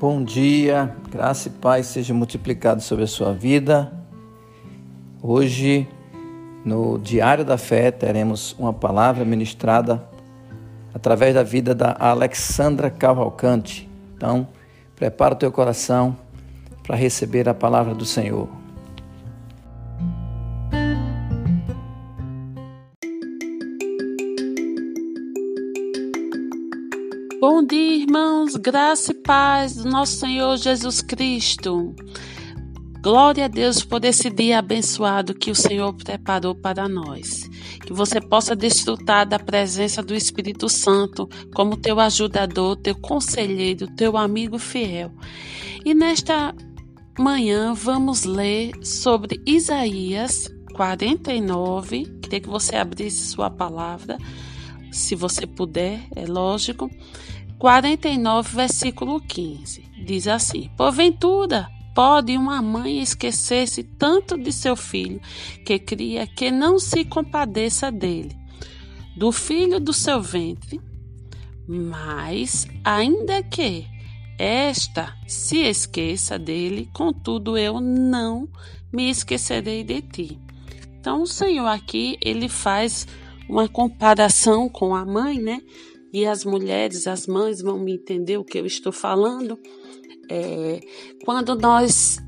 Bom dia, graça e paz seja multiplicado sobre a sua vida. Hoje, no Diário da Fé, teremos uma palavra ministrada através da vida da Alexandra Cavalcante. Então, prepara o teu coração para receber a palavra do Senhor. Bom dia, irmãos, graça e paz do nosso Senhor Jesus Cristo. Glória a Deus por esse dia abençoado que o Senhor preparou para nós. Que você possa desfrutar da presença do Espírito Santo como teu ajudador, teu conselheiro, teu amigo fiel. E nesta manhã vamos ler sobre Isaías 49. Queria que você abrisse sua palavra se você puder, é lógico. 49, versículo 15. Diz assim: Porventura, pode uma mãe esquecer-se tanto de seu filho que cria que não se compadeça dele, do filho do seu ventre? Mas, ainda que esta se esqueça dele, contudo eu não me esquecerei de ti. Então, o Senhor aqui, ele faz uma comparação com a mãe, né? E as mulheres, as mães vão me entender o que eu estou falando. É, quando nós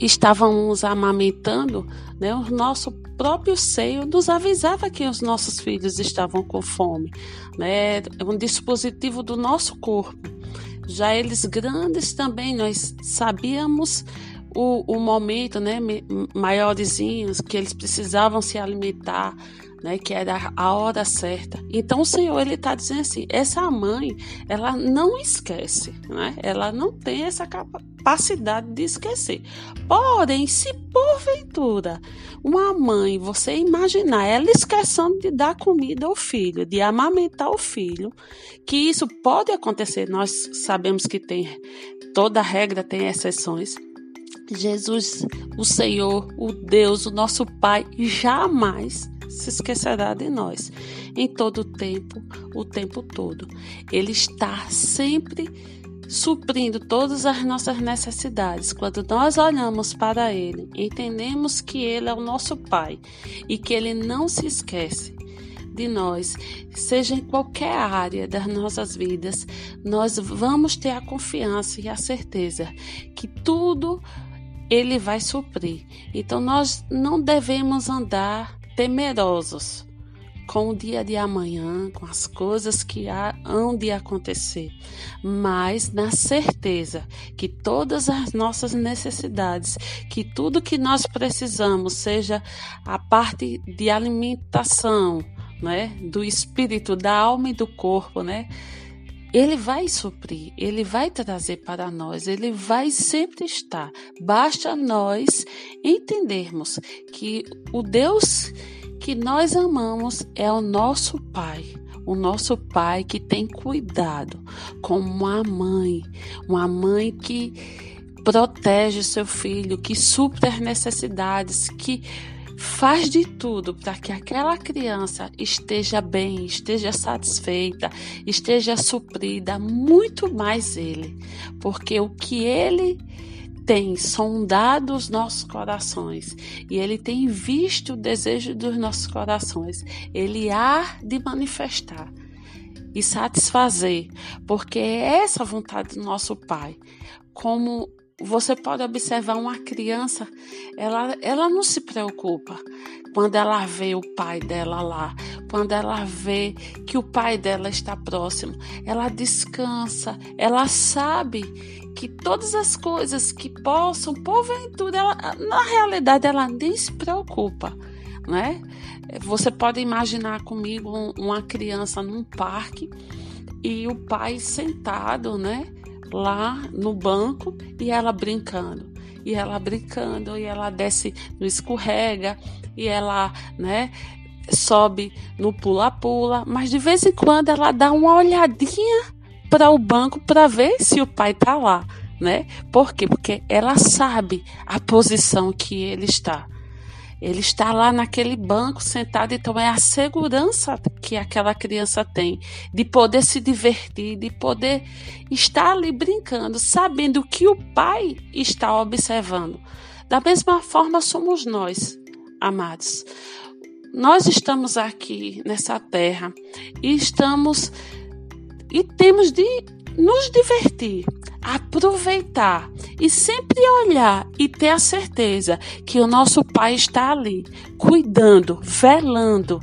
estávamos amamentando, né, o nosso próprio seio nos avisava que os nossos filhos estavam com fome. Né? Um dispositivo do nosso corpo. Já eles grandes também, nós sabíamos o, o momento, né, maiorzinhos, que eles precisavam se alimentar, né, que era a hora certa. Então o Senhor ele está dizendo assim, essa mãe ela não esquece, né? Ela não tem essa capacidade de esquecer. Porém, se porventura uma mãe, você imaginar ela esquecendo de dar comida ao filho, de amamentar o filho, que isso pode acontecer. Nós sabemos que tem toda regra tem exceções. Jesus, o Senhor, o Deus, o nosso Pai, jamais se esquecerá de nós em todo o tempo, o tempo todo. Ele está sempre suprindo todas as nossas necessidades. Quando nós olhamos para Ele, entendemos que Ele é o nosso Pai e que Ele não se esquece de nós, seja em qualquer área das nossas vidas, nós vamos ter a confiança e a certeza que tudo Ele vai suprir. Então nós não devemos andar temerosos com o dia de amanhã, com as coisas que hão de acontecer, mas na certeza que todas as nossas necessidades, que tudo que nós precisamos, seja a parte de alimentação, né, do espírito, da alma e do corpo, né, ele vai suprir, ele vai trazer para nós, ele vai sempre estar. Basta nós entendermos que o Deus que nós amamos é o nosso Pai. O nosso pai que tem cuidado, como uma mãe, uma mãe que protege seu filho, que supre as necessidades, que faz de tudo para que aquela criança esteja bem, esteja satisfeita, esteja suprida, muito mais ele, porque o que ele tem sondado os nossos corações e ele tem visto o desejo dos nossos corações, ele há de manifestar e satisfazer, porque é essa vontade do nosso Pai. Como você pode observar uma criança, ela, ela não se preocupa quando ela vê o pai dela lá, quando ela vê que o pai dela está próximo, ela descansa, ela sabe que todas as coisas que possam, porventura, ela, na realidade ela nem se preocupa, né? Você pode imaginar comigo uma criança num parque e o pai sentado, né? Lá no banco e ela brincando. E ela brincando, e ela desce no escorrega, e ela, né, sobe no pula-pula, mas de vez em quando ela dá uma olhadinha para o banco para ver se o pai tá lá, né? Por quê? Porque ela sabe a posição que ele está. Ele está lá naquele banco sentado, então é a segurança que aquela criança tem de poder se divertir, de poder estar ali brincando, sabendo que o pai está observando. Da mesma forma somos nós, amados. Nós estamos aqui nessa terra e estamos e temos de nos divertir, aproveitar e sempre olhar e ter a certeza que o nosso Pai está ali, cuidando, velando,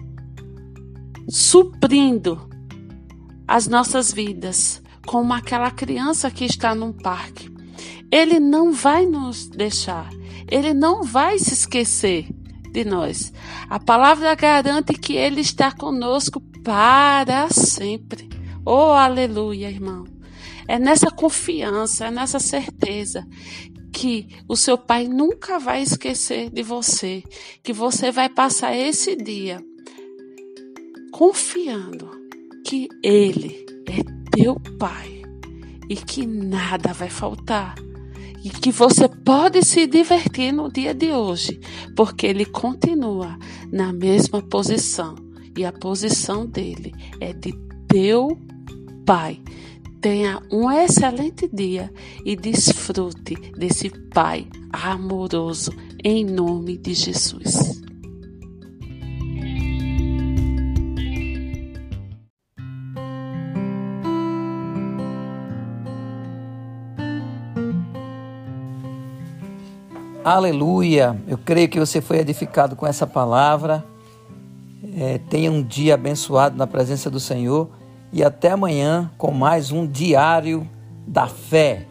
suprindo as nossas vidas, como aquela criança que está num parque. Ele não vai nos deixar, ele não vai se esquecer de nós. A palavra garante que Ele está conosco para sempre. Oh, aleluia, irmão. É nessa confiança, é nessa certeza que o seu pai nunca vai esquecer de você, que você vai passar esse dia confiando que Ele é teu pai e que nada vai faltar e que você pode se divertir no dia de hoje, porque ele continua na mesma posição e a posição dele é de teu Pai. Tenha um excelente dia e desfrute desse Pai amoroso em nome de Jesus. Aleluia! Eu creio que você foi edificado com essa palavra. É, tenha um dia abençoado na presença do Senhor e até amanhã com mais um Diário da Fé.